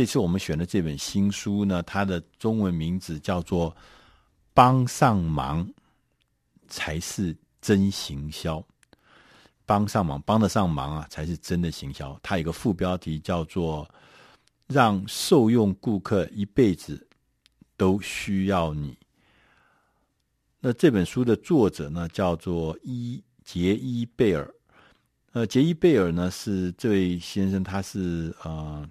这次我们选的这本新书呢，它的中文名字叫做《帮上忙才是真行销》。帮上忙，帮得上忙啊，才是真的行销。它有个副标题叫做“让受用顾客一辈子都需要你”。那这本书的作者呢，叫做伊杰伊贝尔。呃，杰伊贝尔呢是这位先生，他是呃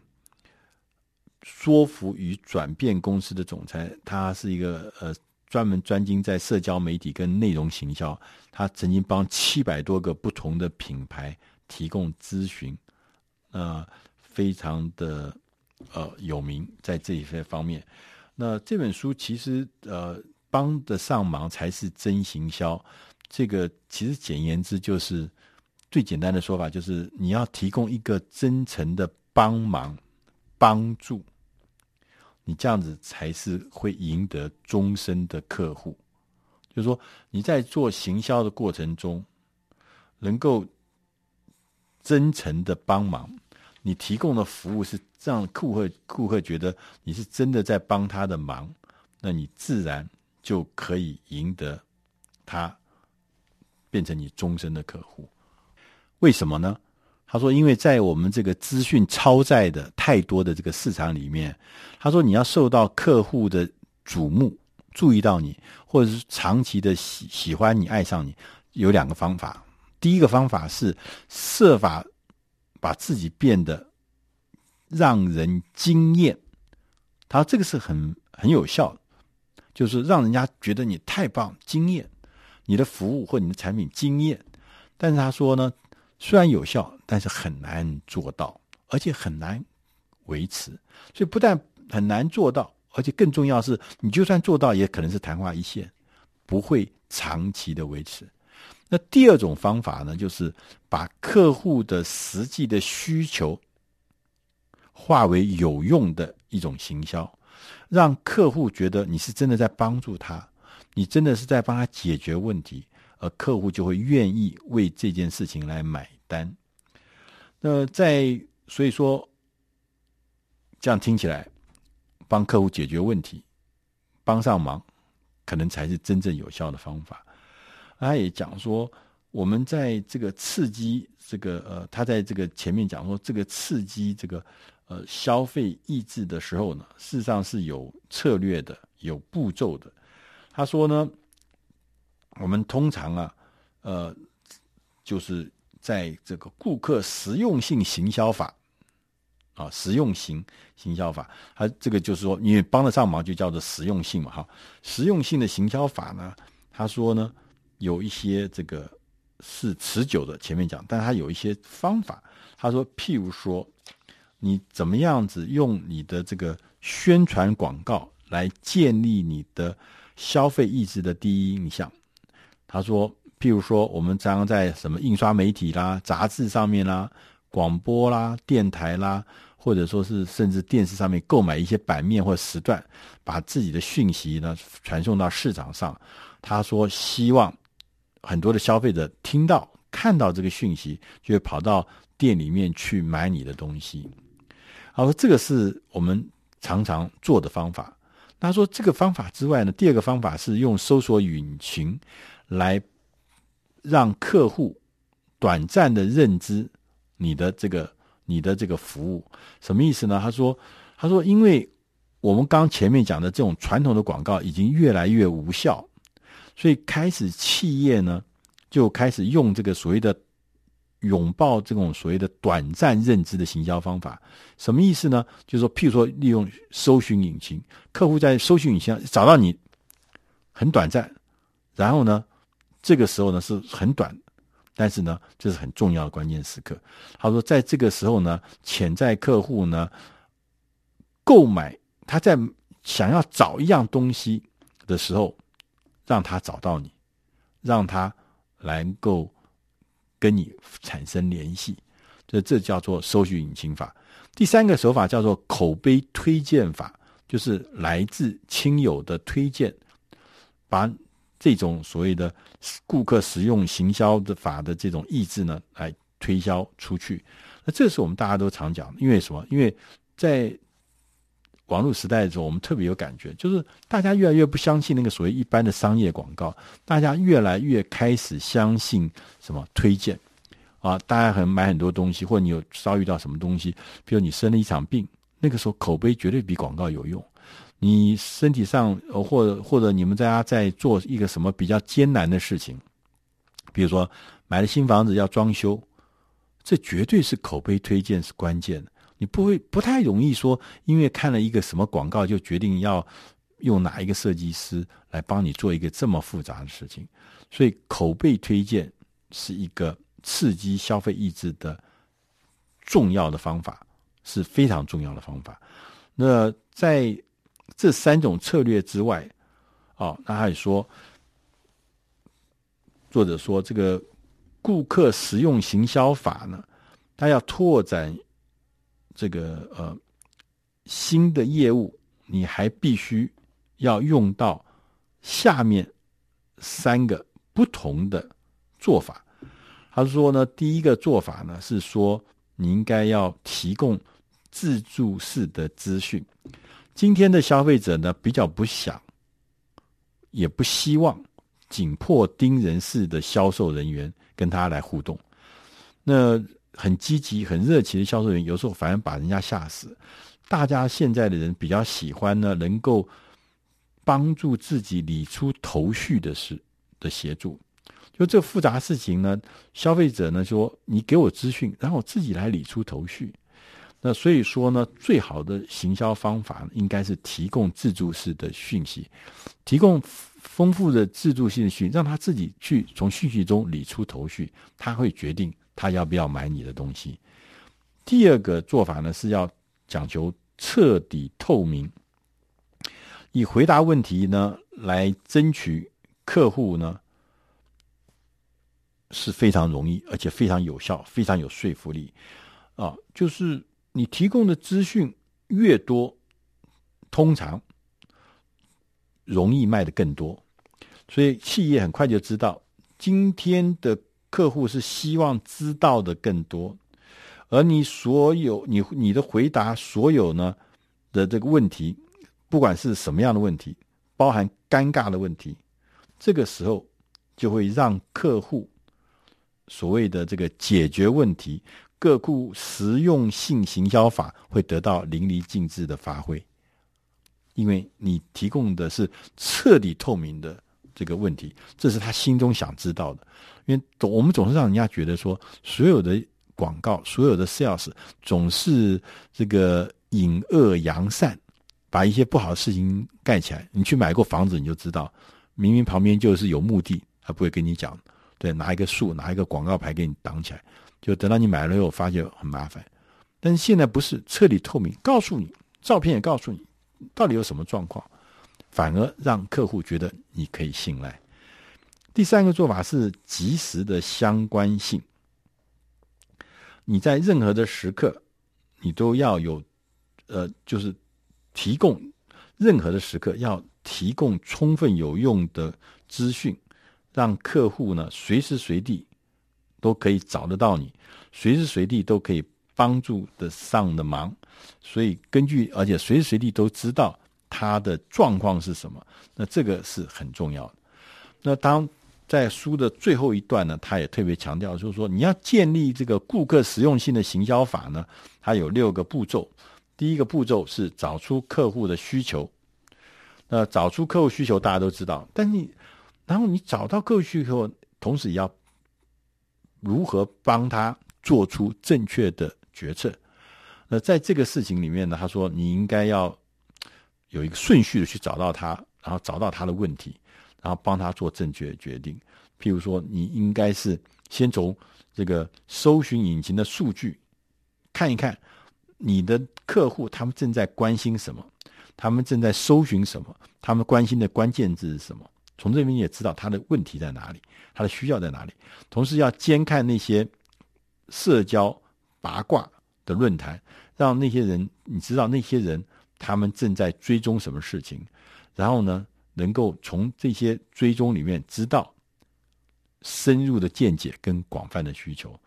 说服与转变公司的总裁，他是一个呃。专门专精在社交媒体跟内容行销，他曾经帮七百多个不同的品牌提供咨询，呃，非常的呃有名在这一些方面。那这本书其实呃帮得上忙才是真行销，这个其实简言之就是最简单的说法，就是你要提供一个真诚的帮忙帮助。你这样子才是会赢得终身的客户，就是说你在做行销的过程中，能够真诚的帮忙，你提供的服务是让顾客顾客觉得你是真的在帮他的忙，那你自然就可以赢得他变成你终身的客户。为什么呢？他说：“因为在我们这个资讯超载的太多的这个市场里面，他说你要受到客户的瞩目，注意到你，或者是长期的喜喜欢你、爱上你，有两个方法。第一个方法是设法把自己变得让人惊艳，他说这个是很很有效，就是让人家觉得你太棒、惊艳，你的服务或你的产品惊艳。但是他说呢。”虽然有效，但是很难做到，而且很难维持。所以不但很难做到，而且更重要是，你就算做到，也可能是昙花一现，不会长期的维持。那第二种方法呢，就是把客户的实际的需求化为有用的一种行销，让客户觉得你是真的在帮助他，你真的是在帮他解决问题。而客户就会愿意为这件事情来买单。那在所以说，这样听起来，帮客户解决问题、帮上忙，可能才是真正有效的方法。他也讲说，我们在这个刺激这个呃，他在这个前面讲说，这个刺激这个呃消费意志的时候呢，事实上是有策略的、有步骤的。他说呢。我们通常啊，呃，就是在这个顾客实用性行销法啊，实用型行销法，它这个就是说，你帮得上忙就叫做实用性嘛，哈。实用性的行销法呢，他说呢，有一些这个是持久的，前面讲，但他有一些方法，他说，譬如说，你怎么样子用你的这个宣传广告来建立你的消费意志的第一印象。他说：“譬如说，我们常常在什么印刷媒体啦、杂志上面啦、广播啦、电台啦，或者说是甚至电视上面购买一些版面或时段，把自己的讯息呢传送到市场上。他说，希望很多的消费者听到、看到这个讯息，就会跑到店里面去买你的东西。他说，这个是我们常常做的方法。他说，这个方法之外呢，第二个方法是用搜索引擎。”来让客户短暂的认知你的这个你的这个服务，什么意思呢？他说：“他说，因为我们刚前面讲的这种传统的广告已经越来越无效，所以开始企业呢就开始用这个所谓的拥抱这种所谓的短暂认知的行销方法。什么意思呢？就是说，譬如说利用搜寻引擎，客户在搜寻引擎上找到你很短暂，然后呢？”这个时候呢是很短，但是呢这是很重要的关键时刻。他说，在这个时候呢，潜在客户呢购买，他在想要找一样东西的时候，让他找到你，让他能够跟你产生联系，这这叫做搜寻引擎法。第三个手法叫做口碑推荐法，就是来自亲友的推荐，把。这种所谓的顾客使用行销的法的这种意志呢，来推销出去。那这是我们大家都常讲，因为什么？因为在网络时代的时候，我们特别有感觉，就是大家越来越不相信那个所谓一般的商业广告，大家越来越开始相信什么推荐啊，大家可能买很多东西，或者你有遭遇到什么东西，比如你生了一场病，那个时候口碑绝对比广告有用。你身体上，或者或者你们大家在做一个什么比较艰难的事情，比如说买了新房子要装修，这绝对是口碑推荐是关键的。你不会不太容易说，因为看了一个什么广告就决定要用哪一个设计师来帮你做一个这么复杂的事情。所以口碑推荐是一个刺激消费意志的重要的方法，是非常重要的方法。那在这三种策略之外，哦，那他也说，作者说这个顾客实用行销法呢，他要拓展这个呃新的业务，你还必须要用到下面三个不同的做法。他说呢，第一个做法呢是说，你应该要提供自助式的资讯。今天的消费者呢，比较不想，也不希望紧迫盯人式的销售人员跟他来互动。那很积极、很热情的销售人员，有时候反而把人家吓死。大家现在的人比较喜欢呢，能够帮助自己理出头绪的事的协助。就这复杂事情呢，消费者呢说：“你给我资讯，然后我自己来理出头绪。”那所以说呢，最好的行销方法应该是提供自助式的讯息，提供丰富的自助性讯息，让他自己去从讯息中理出头绪，他会决定他要不要买你的东西。第二个做法呢，是要讲求彻底透明，以回答问题呢来争取客户呢是非常容易，而且非常有效，非常有说服力啊，就是。你提供的资讯越多，通常容易卖得更多，所以企业很快就知道今天的客户是希望知道的更多，而你所有你你的回答所有呢的这个问题，不管是什么样的问题，包含尴尬的问题，这个时候就会让客户所谓的这个解决问题。各库实用性行销法会得到淋漓尽致的发挥，因为你提供的是彻底透明的这个问题，这是他心中想知道的。因为总我们总是让人家觉得说，所有的广告、所有的 sales 总是这个隐恶扬善，把一些不好的事情盖起来。你去买过房子，你就知道，明明旁边就是有墓地，他不会跟你讲，对，拿一个树，拿一个广告牌给你挡起来。就等到你买了以后，发现很麻烦。但是现在不是彻底透明，告诉你，照片也告诉你，到底有什么状况，反而让客户觉得你可以信赖。第三个做法是及时的相关性。你在任何的时刻，你都要有，呃，就是提供任何的时刻要提供充分有用的资讯，让客户呢随时随地。都可以找得到你，随时随地都可以帮助得上的忙，所以根据而且随时随地都知道他的状况是什么，那这个是很重要的。那当在书的最后一段呢，他也特别强调，就是说你要建立这个顾客实用性的行销法呢，它有六个步骤。第一个步骤是找出客户的需求，那找出客户需求大家都知道，但你然后你找到客户需求，同时也要。如何帮他做出正确的决策？那在这个事情里面呢，他说你应该要有一个顺序的去找到他，然后找到他的问题，然后帮他做正确的决定。譬如说，你应该是先从这个搜寻引擎的数据看一看你的客户他们正在关心什么，他们正在搜寻什么，他们关心的关键字是什么。从这边也知道他的问题在哪里，他的需要在哪里。同时要监看那些社交八卦的论坛，让那些人你知道那些人他们正在追踪什么事情，然后呢，能够从这些追踪里面知道深入的见解跟广泛的需求。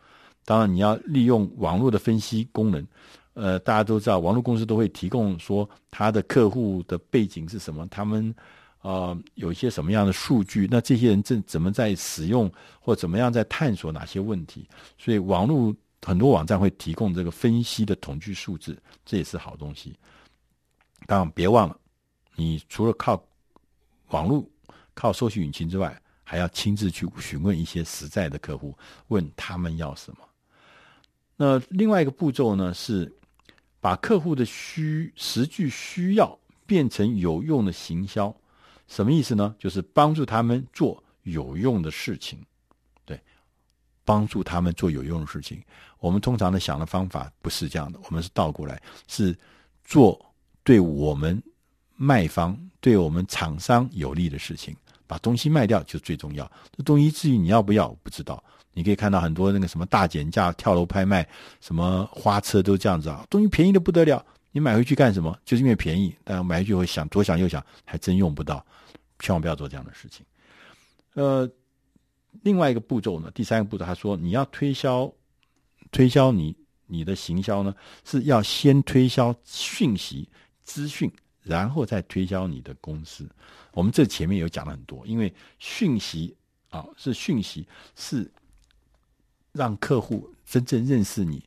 当然，你要利用网络的分析功能，呃，大家都知道，网络公司都会提供说他的客户的背景是什么，他们呃有一些什么样的数据，那这些人正怎么在使用或怎么样在探索哪些问题，所以网络很多网站会提供这个分析的统计数字，这也是好东西。当然，别忘了，你除了靠网络、靠搜寻引擎之外，还要亲自去询问一些实在的客户，问他们要什么。那另外一个步骤呢是。把客户的需实际需要变成有用的行销，什么意思呢？就是帮助他们做有用的事情，对，帮助他们做有用的事情。我们通常的想的方法不是这样的，我们是倒过来，是做对我们卖方、对我们厂商有利的事情。把东西卖掉就最重要。这东西至于你要不要，不知道。你可以看到很多那个什么大减价、跳楼拍卖、什么花车都这样子啊，东西便宜的不得了。你买回去干什么？就是因为便宜，但买回去会想左想右想，还真用不到。千万不要做这样的事情。呃，另外一个步骤呢，第三个步骤，他说你要推销，推销你你的行销呢，是要先推销讯息资讯，然后再推销你的公司。我们这前面有讲了很多，因为讯息啊是讯息是。让客户真正认识你，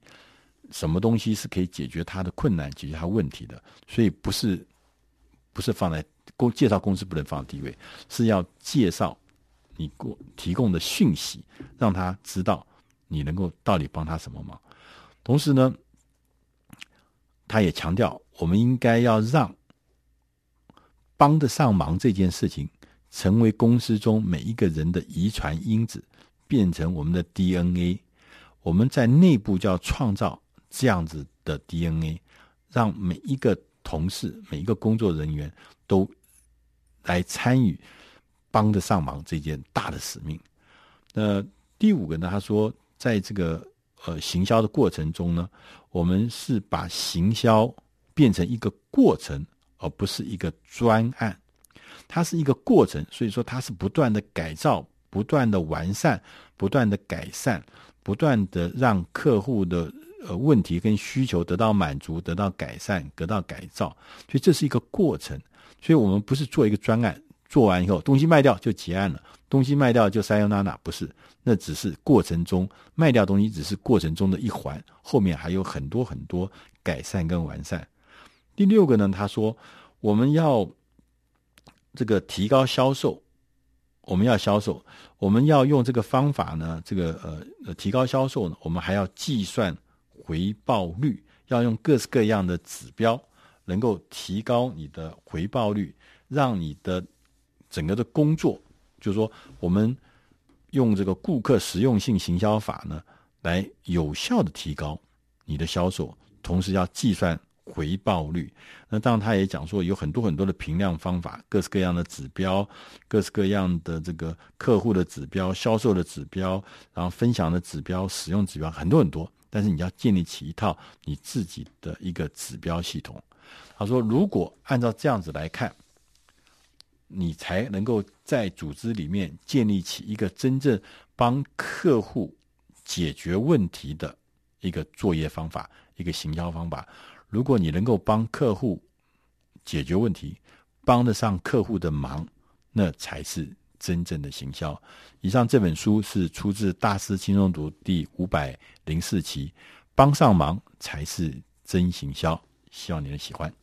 什么东西是可以解决他的困难、解决他问题的，所以不是不是放在公介绍公司不能放在第一位，是要介绍你过提供的讯息，让他知道你能够到底帮他什么忙。同时呢，他也强调，我们应该要让帮得上忙这件事情成为公司中每一个人的遗传因子。变成我们的 DNA，我们在内部就要创造这样子的 DNA，让每一个同事、每一个工作人员都来参与，帮得上忙这件大的使命。那第五个呢？他说，在这个呃行销的过程中呢，我们是把行销变成一个过程，而不是一个专案。它是一个过程，所以说它是不断的改造。不断的完善，不断的改善，不断的让客户的呃问题跟需求得到满足、得到改善、得到改造，所以这是一个过程。所以我们不是做一个专案，做完以后东西卖掉就结案了，东西卖掉就塞尤娜娜，不是，那只是过程中卖掉东西只是过程中的一环，后面还有很多很多改善跟完善。第六个呢，他说我们要这个提高销售。我们要销售，我们要用这个方法呢，这个呃呃提高销售呢，我们还要计算回报率，要用各式各样的指标，能够提高你的回报率，让你的整个的工作，就是说，我们用这个顾客实用性行销法呢，来有效的提高你的销售，同时要计算。回报率，那当然他也讲说有很多很多的评量方法，各式各样的指标，各式各样的这个客户的指标、销售的指标，然后分享的指标、使用指标很多很多。但是你要建立起一套你自己的一个指标系统。他说，如果按照这样子来看，你才能够在组织里面建立起一个真正帮客户解决问题的一个作业方法，一个行销方法。如果你能够帮客户解决问题，帮得上客户的忙，那才是真正的行销。以上这本书是出自《大师轻松读》第五百零四期，帮上忙才是真行销。希望你能喜欢。